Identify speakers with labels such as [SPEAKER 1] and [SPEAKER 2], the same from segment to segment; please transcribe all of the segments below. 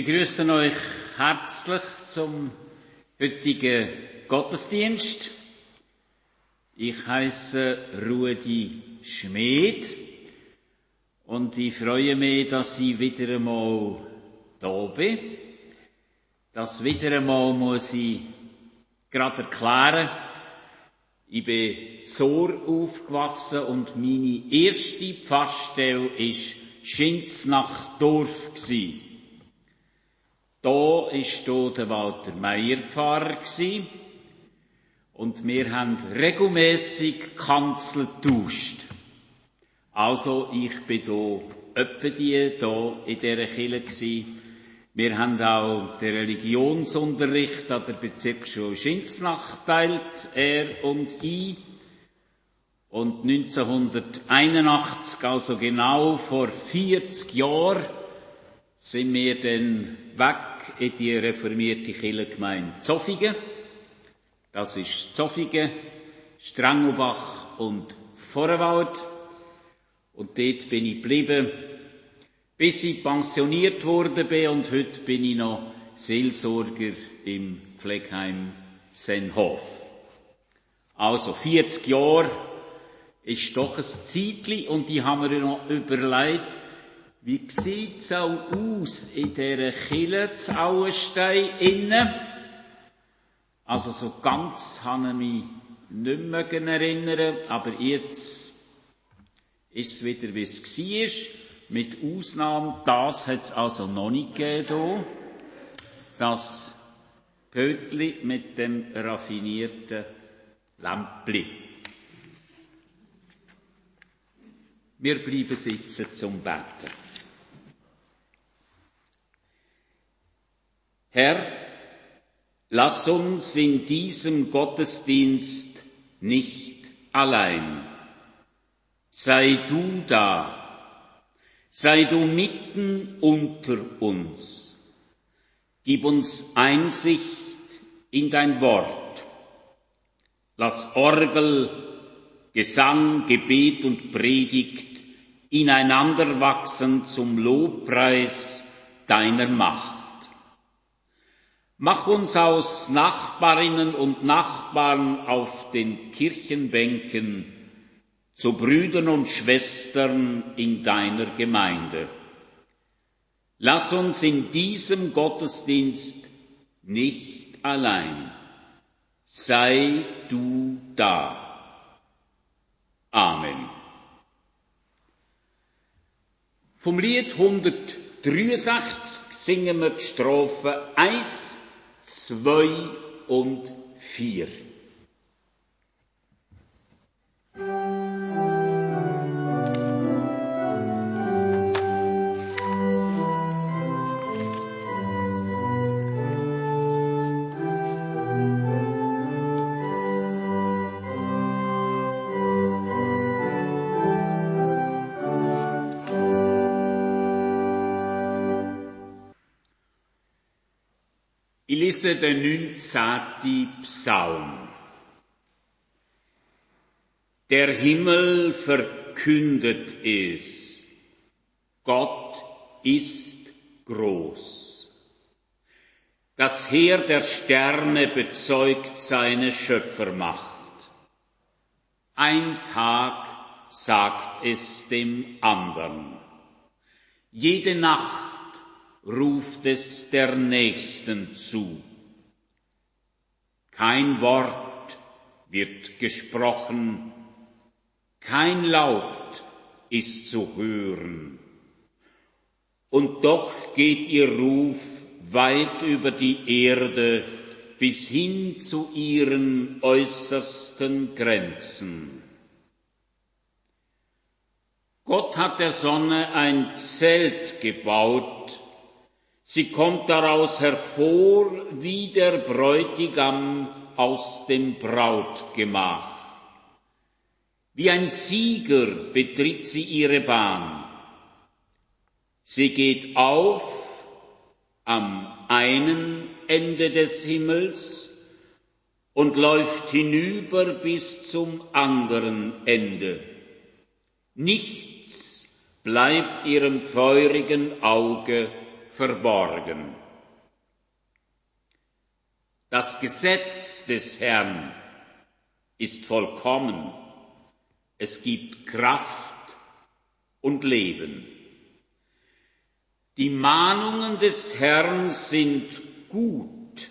[SPEAKER 1] Ich begrüße euch herzlich zum heutigen Gottesdienst. Ich heiße Rudi Schmid und ich freue mich, dass ich wieder einmal da bin. Das wieder einmal muss ich gerade erklären. Ich bin Zor aufgewachsen und meine erste Pfarrstelle ist Schinz nach Dorf gsi. Da hier der Walter Meier Pfarrer und wir haben regelmäßig Kanzel getauscht. Also ich bin hier öppe die hier in dieser gsi. Wir haben auch den Religionsunterricht an der Bezirksschule Schinznach teilt, er und ich. Und 1981, also genau vor 40 Jahren, sind wir dann weg in die reformierte Kirchengemeinde Zofingen. Das ist Zofingen, Strengelbach und Vorwald. Und dort bin ich geblieben, bis ich pensioniert worden bin und heute bin ich noch Seelsorger im Pflegeheim Senhof. Also 40 Jahre ist doch ein Zeitli und ich habe mir noch überlegt, wie sieht's auch aus in dieser Kille zu Auenstein innen? Also so ganz habe ich mich nicht mehr erinnern, aber jetzt ist es wieder, wie es war. Mit Ausnahme, das hat es also noch nicht gegeben. Das Pötli mit dem raffinierten Lämpli. Wir bleiben sitzen zum Beten. Herr, lass uns in diesem Gottesdienst nicht allein. Sei du da, sei du mitten unter uns. Gib uns Einsicht in dein Wort. Lass Orgel, Gesang, Gebet und Predigt ineinander wachsen zum Lobpreis deiner Macht. Mach uns aus Nachbarinnen und Nachbarn auf den Kirchenbänken zu Brüdern und Schwestern in deiner Gemeinde. Lass uns in diesem Gottesdienst nicht allein. Sei du da. Amen. Vom Lied 163 singen wir die Strophe 1 2 und 4. Este de neunzati Psalm. Der Himmel verkündet es. Gott ist groß. Das Heer der Sterne bezeugt seine Schöpfermacht. Ein Tag sagt es dem anderen. Jede Nacht ruft es der Nächsten zu. Kein Wort wird gesprochen, kein Laut ist zu hören. Und doch geht ihr Ruf weit über die Erde bis hin zu ihren äußersten Grenzen. Gott hat der Sonne ein Zelt gebaut, Sie kommt daraus hervor wie der Bräutigam aus dem Brautgemach. Wie ein Sieger betritt sie ihre Bahn. Sie geht auf am einen Ende des Himmels und läuft hinüber bis zum anderen Ende. Nichts bleibt ihrem feurigen Auge verborgen. Das Gesetz des Herrn ist vollkommen. Es gibt Kraft und Leben. Die Mahnungen des Herrn sind gut.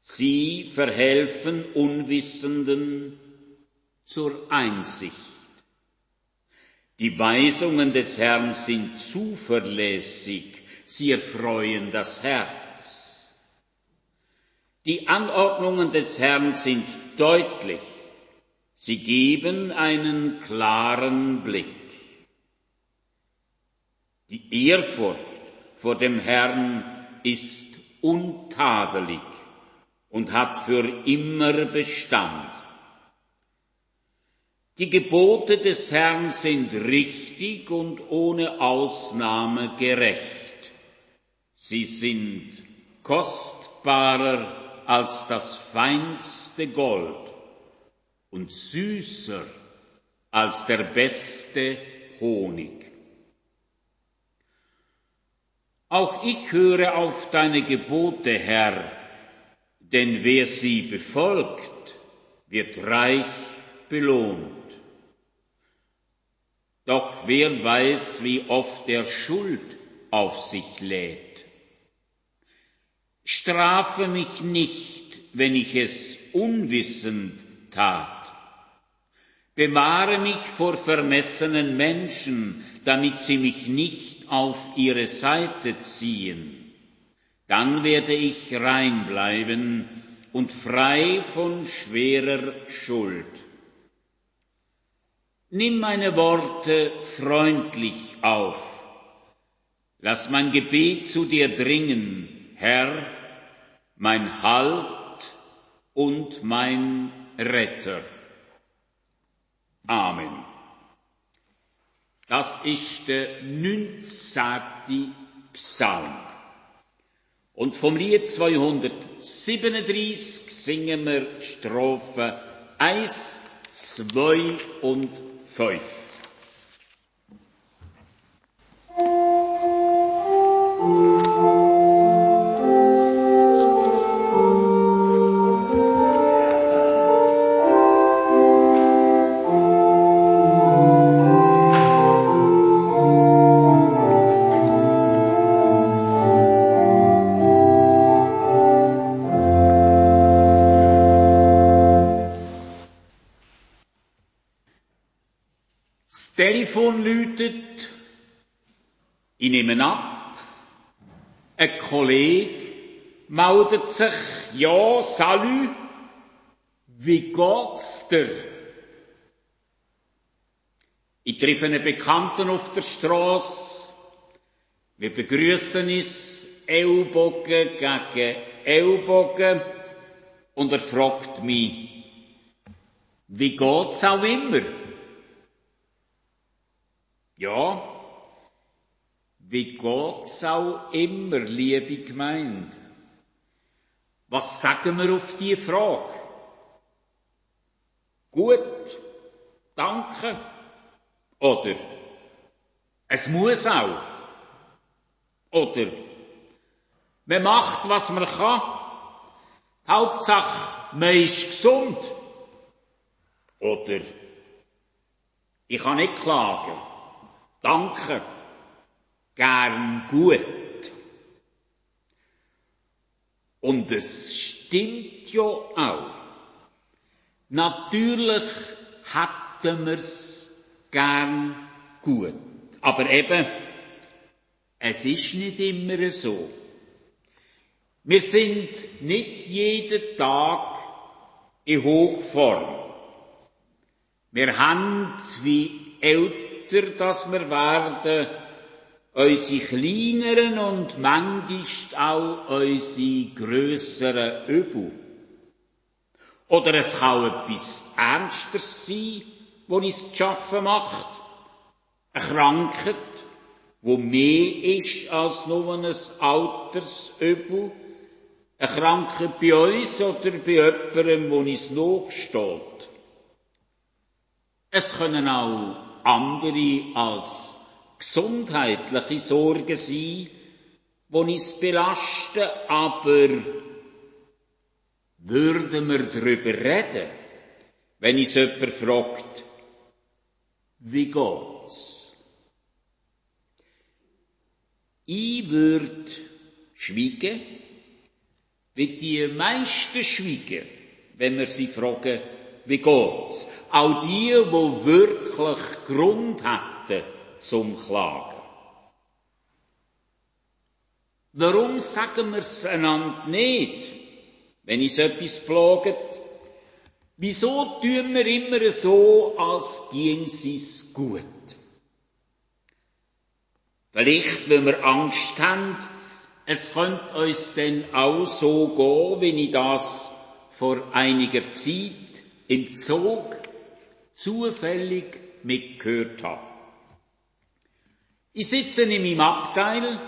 [SPEAKER 1] Sie verhelfen Unwissenden zur Einsicht. Die Weisungen des Herrn sind zuverlässig, sie erfreuen das Herz. Die Anordnungen des Herrn sind deutlich, sie geben einen klaren Blick. Die Ehrfurcht vor dem Herrn ist untadelig und hat für immer Bestand. Die Gebote des Herrn sind richtig und ohne Ausnahme gerecht. Sie sind kostbarer als das feinste Gold und süßer als der beste Honig. Auch ich höre auf deine Gebote, Herr, denn wer sie befolgt, wird reich belohnt. Doch wer weiß, wie oft er Schuld auf sich lädt. Strafe mich nicht, wenn ich es unwissend tat. Bewahre mich vor vermessenen Menschen, damit sie mich nicht auf ihre Seite ziehen. Dann werde ich rein bleiben und frei von schwerer Schuld. Nimm meine Worte freundlich auf. Lass mein Gebet zu dir dringen, Herr, mein Halt und mein Retter. Amen. Das ist der 19. Psalm. Und vom Lied 237 singen wir Strophe 1, 2 und Soy. Ich nehme ab, ein Kollege meldet sich, ja, salü, wie geht's dir? Ich treffe einen Bekannten auf der Straße, wir begrüßen uns Ellbogen gegen Ellbogen und er fragt mich, wie geht's auch immer? Ja, wie geht's auch immer, liebe Gemeinde? Was sagen wir auf die Frage? Gut, danke. Oder es muss auch. Oder man macht, was man kann. Hauptsache, man ist gesund. Oder ich kann nicht klagen. Danke. Gern gut. Und es stimmt ja auch. Natürlich hätten wir's gern gut. Aber eben, es ist nicht immer so. Wir sind nicht jeden Tag in Hochform. Wir haben, wie älter dass wir werden, unsere kleineren und manchmal auch unsere grösseren Übel. Oder es kann etwas Ernstes sein, wo uns zu schaffen macht. Eine Krankheit, wo mehr ist als nur ein Altersübel. Eine Krankheit bei uns oder bei jemandem, wo uns nachsteht. Es können auch andere als gesundheitliche Sorgen sein, die uns belasten, aber würden wir darüber reden, wenn uns jemand fragt, wie geht's? Ich würde schweigen, wie die meisten schweigen, wenn wir sie fragen, wie geht's? Auch die, wo wirklich Grund hätten zum Klagen. Warum sagen wir es einander nicht, wenn uns etwas plagt? Wieso tun wir immer so, als ging es gut? Vielleicht, wenn wir Angst haben, es könnte uns denn auch so gehen, wie ich das vor einiger Zeit im Zug zufällig mitgehört habe. Ich sitze in meinem Abteil.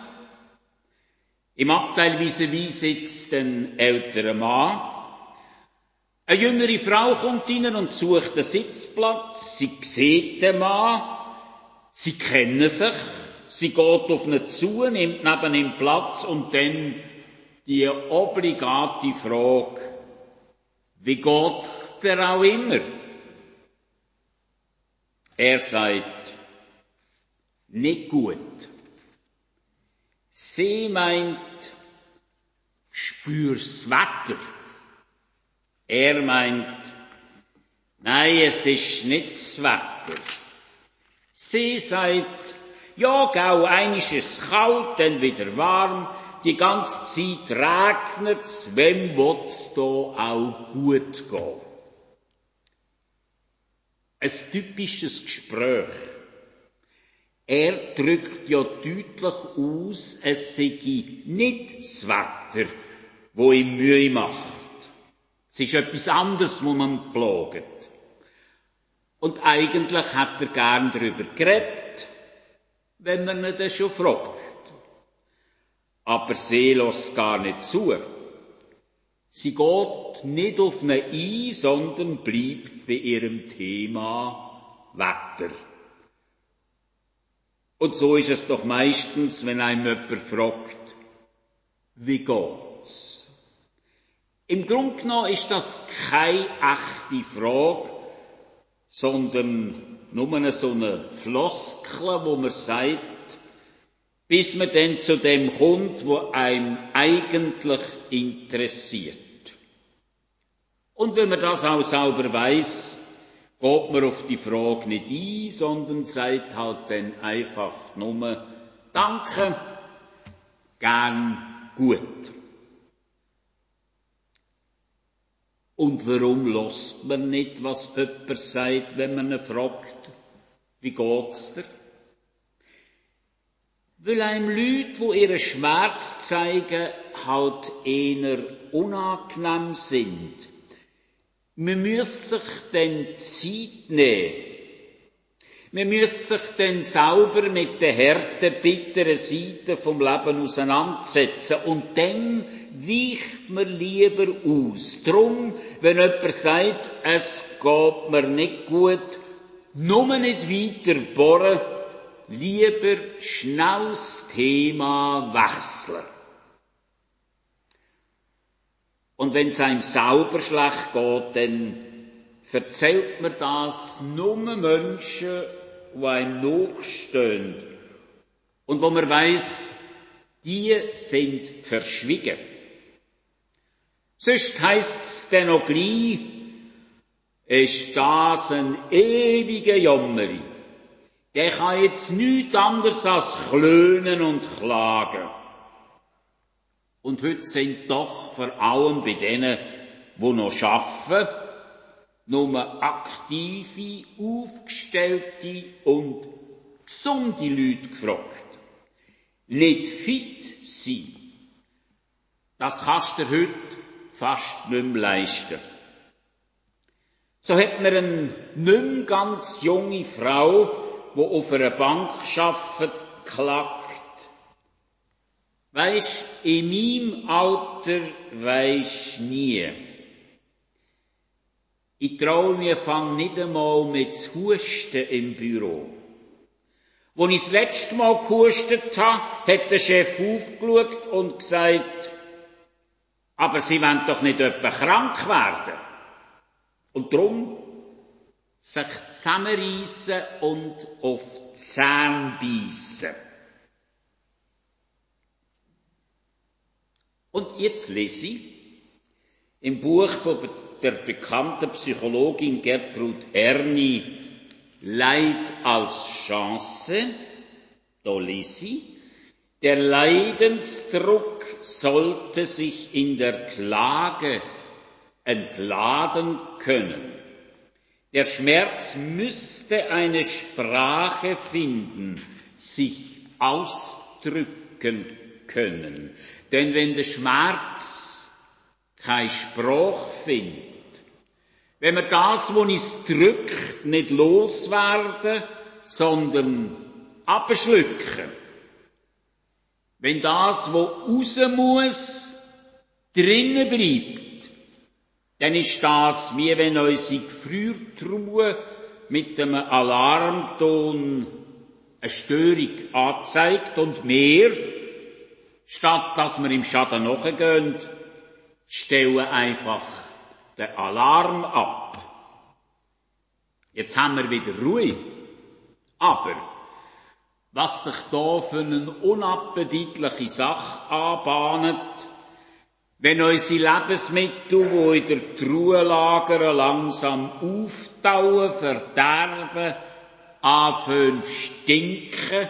[SPEAKER 1] Im Abteil vis-à-vis sitzt ein älterer Mann. Eine jüngere Frau kommt rein und sucht einen Sitzplatz. Sie sieht den Mann. Sie kennen sich. Sie geht auf ihn zu, nimmt neben ihm Platz und dann die obligate Frage, wie geht's dir auch immer? Er sagt, nicht gut. Sie meint, spür's Wetter. Er meint, nein, es ist nicht das Wetter. Sie sagt, ja, gau, ein ist es kalt, dann wieder warm, die ganze Zeit regnet's, wem wird's da auch gut gehen? Ein typisches Gespräch. Er drückt ja deutlich aus, es sei nicht das Wetter, wo ihm Mühe macht. Es ist etwas anderes, wo man plagt. Und eigentlich hat er gern darüber geredet, wenn man ihn dann schon fragt. Aber sie lässt gar nicht zu. Sie geht nicht auf ihn ein, sondern bleibt bei ihrem Thema Wetter. Und so ist es doch meistens, wenn einem jemand fragt, wie geht's? Im Grunde genommen ist das keine echte Frage, sondern nur so eine Floskel, wo man sagt, bis man dann zu dem kommt, wo einem eigentlich interessiert. Und wenn man das auch sauber weiß, geht man auf die Frage nicht ein, sondern sagt halt dann einfach nur Danke, gern gut. Und warum lost man nicht, was jemand sagt, wenn man ihn fragt, wie geht's dir? Weil einem Leute, wo ihren Schmerz zeigen, halt eher unangenehm sind. Man müsste sich dann Zeit nehmen. Man müsste sich dann sauber mit den harten, bitteren Seiten vom Leben auseinandersetzen. Und dann weicht man lieber aus. Drum, wenn jemand sagt, es geht mir nicht gut, nur nicht weiter bohren, lieber schnell das Thema wechseln. Und wenn es einem sauber schlecht geht, dann erzählt man das nur Menschen, die einem nachstehen und wo man weiß, die sind verschwiegen. Sonst heisst es dann noch gleich, ist das ein ewiger Jammeri. Der kann jetzt nichts anderes als klönen und klagen. Und heute sind doch vor allem bei denen, die noch arbeiten, nur aktive, aufgestellte und gesunde Leute gefragt. Nicht fit sein. Das kannst du heute fast nicht mehr leisten. So hat mir eine nicht ganz junge Frau, die auf einer Bank arbeitet, klagt. Weisst, in meinem Alter weisst nie. Ich traue mir fang nicht einmal mit Husten im Büro. Wo ich das letzte Mal gehustet habe, hat der Chef aufgeschaut und gesagt, aber Sie wollen doch nicht etwa krank werden. Und drum sich zusammenreissen und auf die Zähne beißen. Und jetzt lese ich im Buch von der bekannten Psychologin Gertrud Erni Leid als Chance, da lese ich, der Leidensdruck sollte sich in der Klage entladen können. Der Schmerz müsste eine Sprache finden, sich ausdrücken können. Denn wenn der Schmerz kein Spruch findet, wenn wir das, wo es drückt, nicht loswerden, sondern abschlücken, wenn das, wo raus muss, drinnen bleibt, dann ist das, wie wenn unsere Gefriertruhe mit einem Alarmton eine Störung anzeigt und mehr Statt dass wir im Schaden nachgehen, stellen einfach den Alarm ab. Jetzt haben wir wieder Ruhe. Aber, was sich da für eine unappetitliche Sache anbahnt, wenn unsere Lebensmittel, die in der Truhe lagern, langsam auftauen, verderben, anfangen stinken,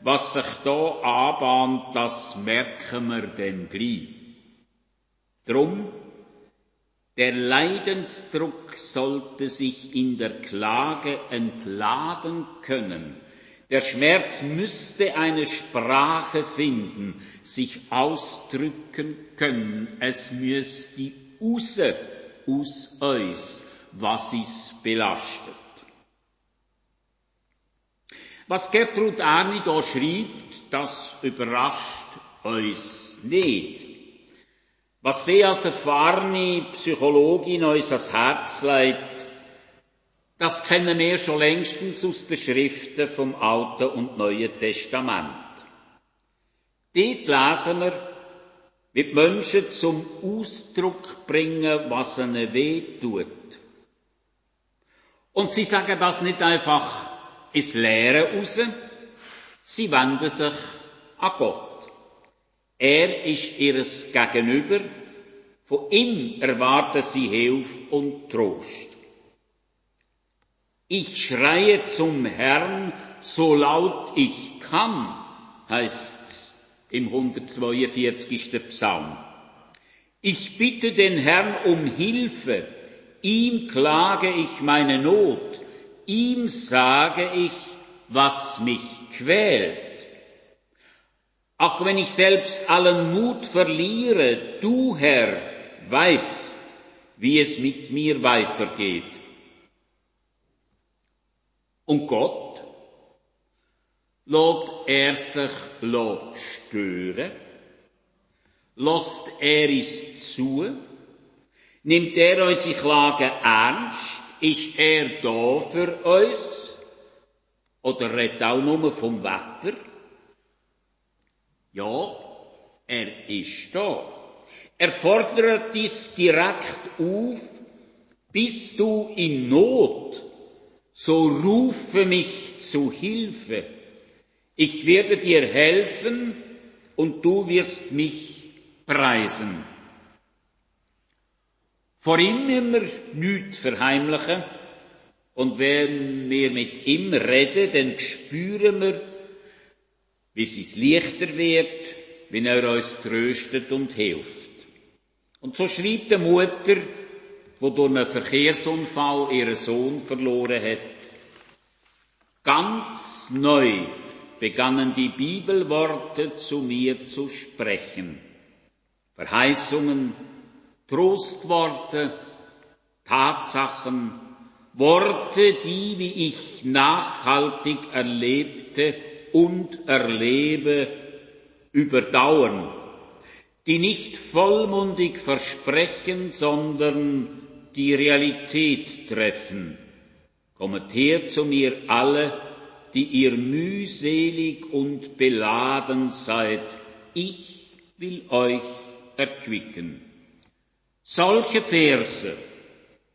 [SPEAKER 1] was sich da anbahnt, das merken wir denn gleich. Drum, der Leidensdruck sollte sich in der Klage entladen können. Der Schmerz müsste eine Sprache finden, sich ausdrücken können. Es müsste raus aus uns, was es belastet. Was Gertrud Erni da schreibt, das überrascht uns nicht. Was sie als erfahrene Psychologin uns ans Herz legt, das kennen wir schon längstens aus den Schriften vom Alten und Neuen Testament. Dort lesen wir, wie die Menschen zum Ausdruck bringen, was ihnen weh tut. Und sie sagen das nicht einfach ins Leere raus. Sie wenden sich an Gott. Er ist ihres Gegenüber. Von ihm erwarten sie Hilfe und Trost. Ich schreie zum Herrn, so laut ich kann, heißt's im 142. Psalm. Ich bitte den Herrn um Hilfe, ihm klage ich meine Not, ihm sage ich, was mich quält. Auch wenn ich selbst allen Mut verliere, du Herr weißt, wie es mit mir weitergeht. Und Gott, lässt er sich stören? Lässt er es zu? Nimmt er unsere Klage ernst? Ist er da für uns? Oder redet auch nur vom Wetter? Ja, er ist da. Er fordert dies direkt auf, bist du in Not, so rufe mich zu Hilfe. Ich werde dir helfen und du wirst mich preisen. Vor ihm immer nichts verheimlichen. Und wenn wir mit ihm reden, dann spüren wir, wie es leichter wird, wenn er uns tröstet und hilft. Und so schreibt die Mutter, wo durch einen Verkehrsunfall ihren Sohn verloren hat, ganz neu begannen die Bibelworte zu mir zu sprechen. Verheißungen, Trostworte, Tatsachen, Worte, die, wie ich nachhaltig erlebte und erlebe, überdauern, die nicht vollmundig versprechen, sondern die Realität treffen. Kommet her zu mir alle, die ihr mühselig und beladen seid, ich will euch erquicken. Solche Verse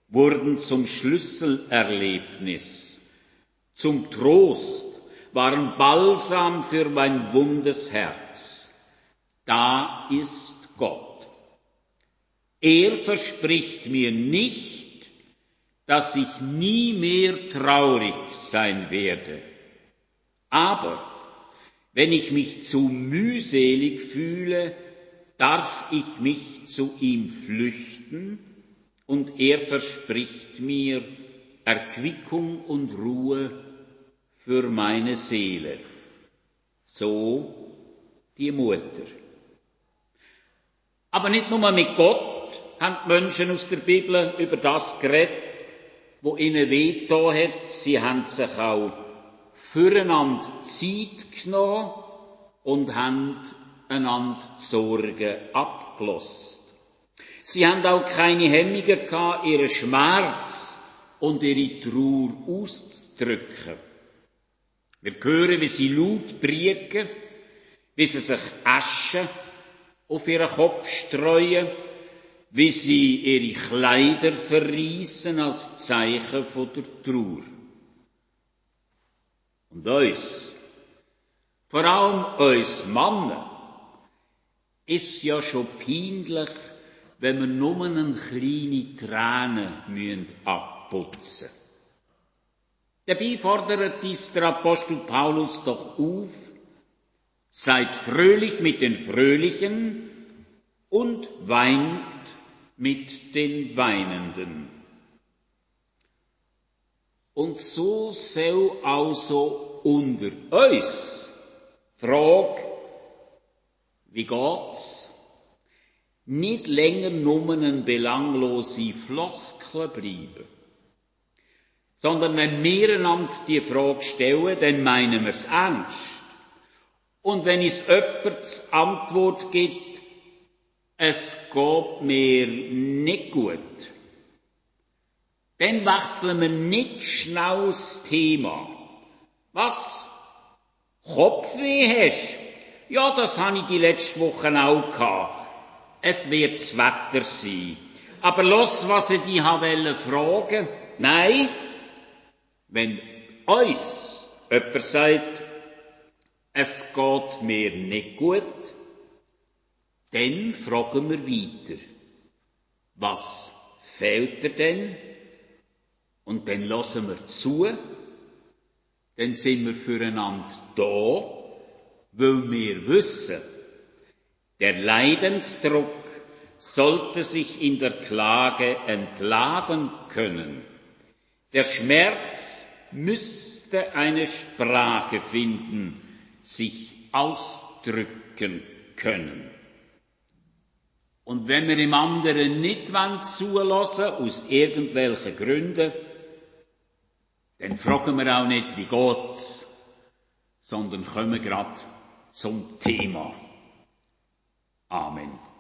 [SPEAKER 1] wurden zum Schlüsselerlebnis, zum Trost, waren Balsam für mein wundes Herz. Da ist Gott. Er verspricht mir nicht, dass ich nie mehr traurig sein werde. Aber wenn ich mich zu mühselig fühle, darf ich mich zu ihm flüchten und er verspricht mir Erquickung und Ruhe für meine Seele. So die Mutter. Aber nicht nur mit Gott haben die Menschen aus der Bibel über das geredet, wo ihnen weh hat. Sie haben sich auch füreinander Zeit genommen und haben einander Sorgen abgelost. Sie haben auch keine Hemmungen gehabt, ihren Schmerz und ihre Trauer auszudrücken. Wir hören, wie sie laut briegen, wie sie sich Asche auf ihren Kopf streuen, wie sie ihre Kleider verreissen als Zeichen von der Trauer. Und uns, vor allem uns Männer, ist ja schon peinlich, wenn wir nur eine kleine Träne abputzen. Dabei fordert dies der Apostel Paulus doch auf, seid fröhlich mit den Fröhlichen und weint mit den Weinenden. Und so soll also unter uns Frage, wie geht's? Nicht länger nur eine belanglose Floskel bleiben. Sondern wenn wir einander die Frage stellen, dann meinen wir es ernst. Und wenn es jemand Antwort gibt, es geht mir nicht gut, dann wechseln wir nicht schnell das Thema. Was? Kopfweh hast? Ja, das habe ich die letzten Wochen auch gehabt. Es wird das Wetter sein. Aber los, was ich dich fragen fragen. Nein, wenn uns jemand sagt, es geht mir nicht gut, dann fragen wir weiter. Was fehlt dir denn? Und dann lassen wir zu, dann sind wir füreinander da, weil wir wissen, der Leidensdruck sollte sich in der Klage entladen können. Der Schmerz müsste eine Sprache finden, sich ausdrücken können. Und wenn wir im anderen nicht zulassen aus irgendwelchen Gründen, dann fragen wir auch nicht, wie geht's, sondern kommen grad zum Thema. Amen.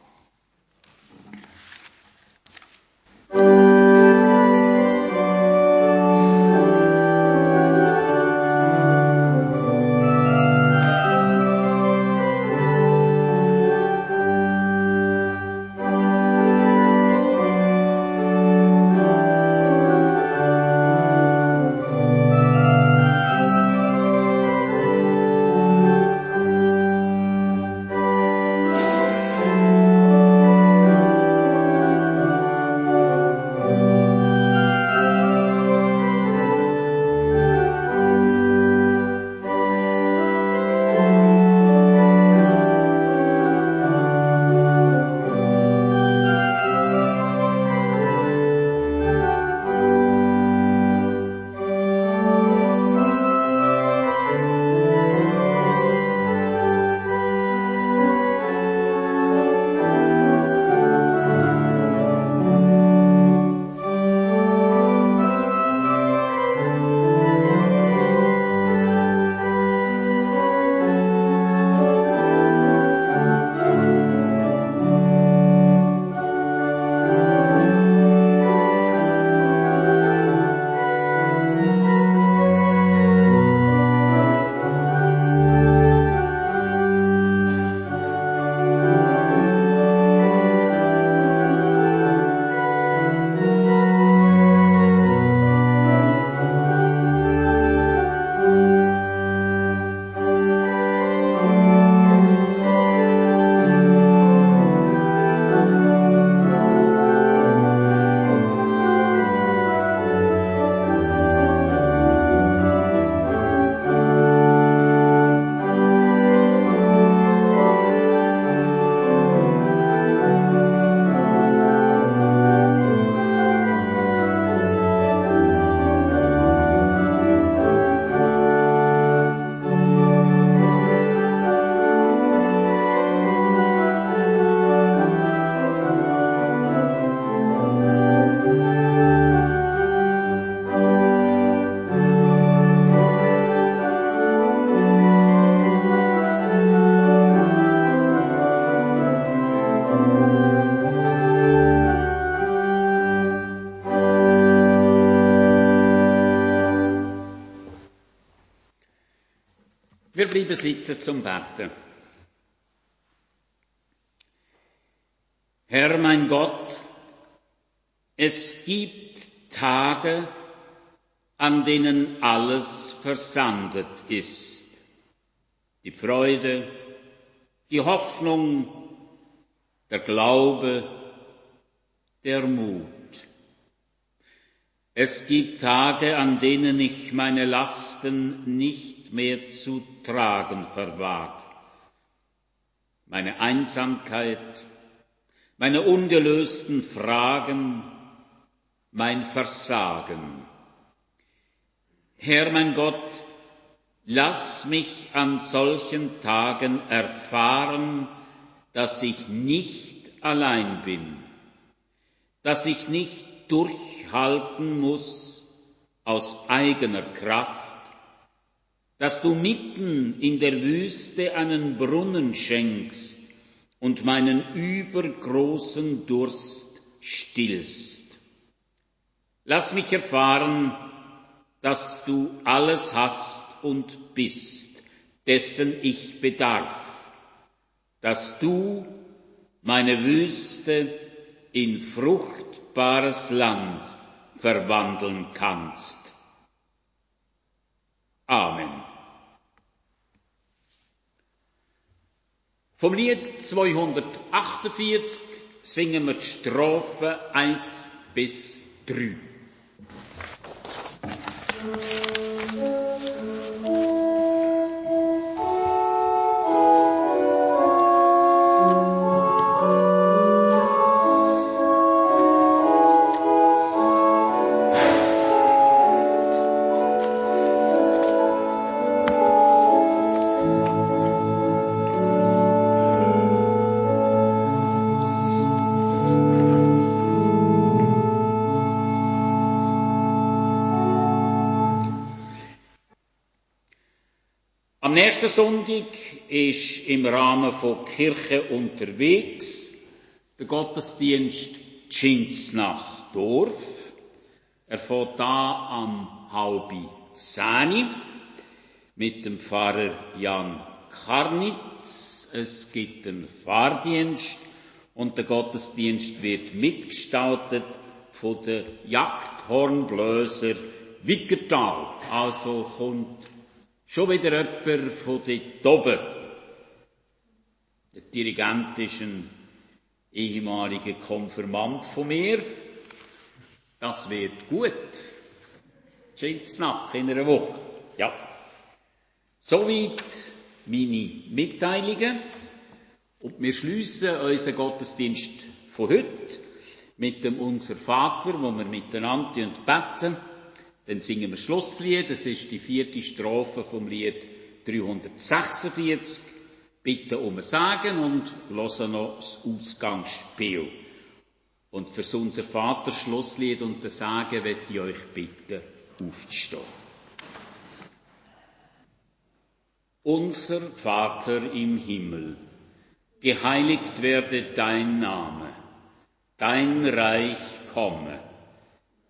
[SPEAKER 1] Bleiben sitzen zum Beten. Herr mein Gott, es gibt Tage, an denen alles versandet ist. Die Freude, die Hoffnung, der Glaube, der Mut. Es gibt Tage, an denen ich meine Lasten nicht mehr zu tragen verwag. Meine Einsamkeit, meine ungelösten Fragen, mein Versagen. Herr mein Gott, lass mich an solchen Tagen erfahren, dass ich nicht allein bin, dass ich nicht durchhalten muss aus eigener Kraft, dass du mitten in der Wüste einen Brunnen schenkst und meinen übergroßen Durst stillst. Lass mich erfahren, dass du alles hast und bist, dessen ich bedarf, dass du meine Wüste in fruchtbares Land verwandeln kannst. Amen. Vom Lied 248 singen wir die Strophe 1 bis 3. Am nächsten Sonntag ist im Rahmen von Kirche unterwegs der Gottesdienst Tschinsnach Dorf. Er fährt da am halbi zehni mit dem Pfarrer Jan Karnitz. Es gibt einen Fahrdienst und der Gottesdienst wird mitgestaltet von der Jagdhornblöser Wickertal. Also kommt Schon wieder jemand von dort oben. Der Dirigent ist ein ehemaliger Konfirmand von mir. Das wird gut. nach in einer Woche. Ja. Soweit meine Mitteilungen. Und wir schließen unseren Gottesdienst von heute mit dem Unser Vater, wo wir miteinander beten. Dann singen wir Schlusslied, das ist die vierte Strophe vom Lied 346. Bitte um ein Sagen und hören noch das Ausgangsspiel. Und für unser Vater Schlusslied und das Sagen möchte ich euch bitten, aufzustehen. Unser Vater im Himmel, geheiligt werde dein Name, dein Reich komme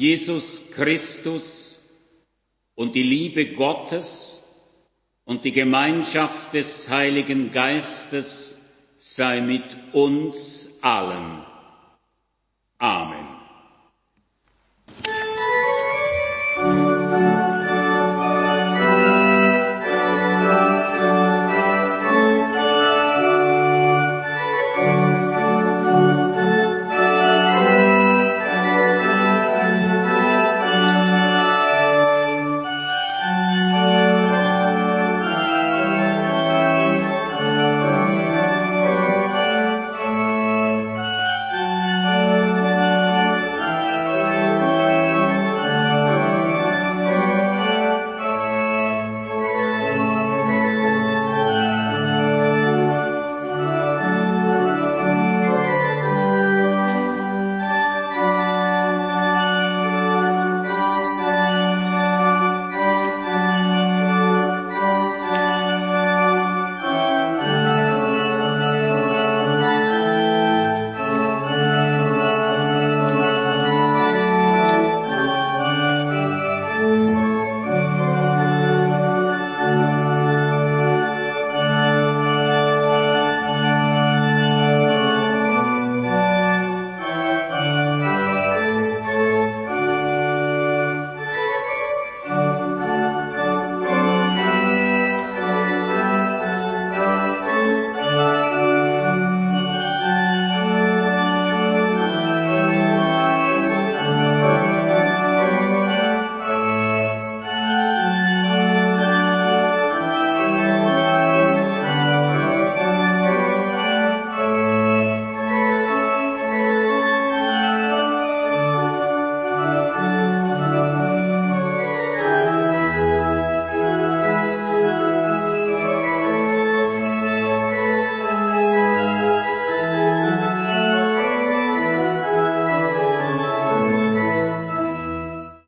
[SPEAKER 1] Jesus Christus und die Liebe Gottes und die Gemeinschaft des Heiligen Geistes sei mit uns allen. Amen.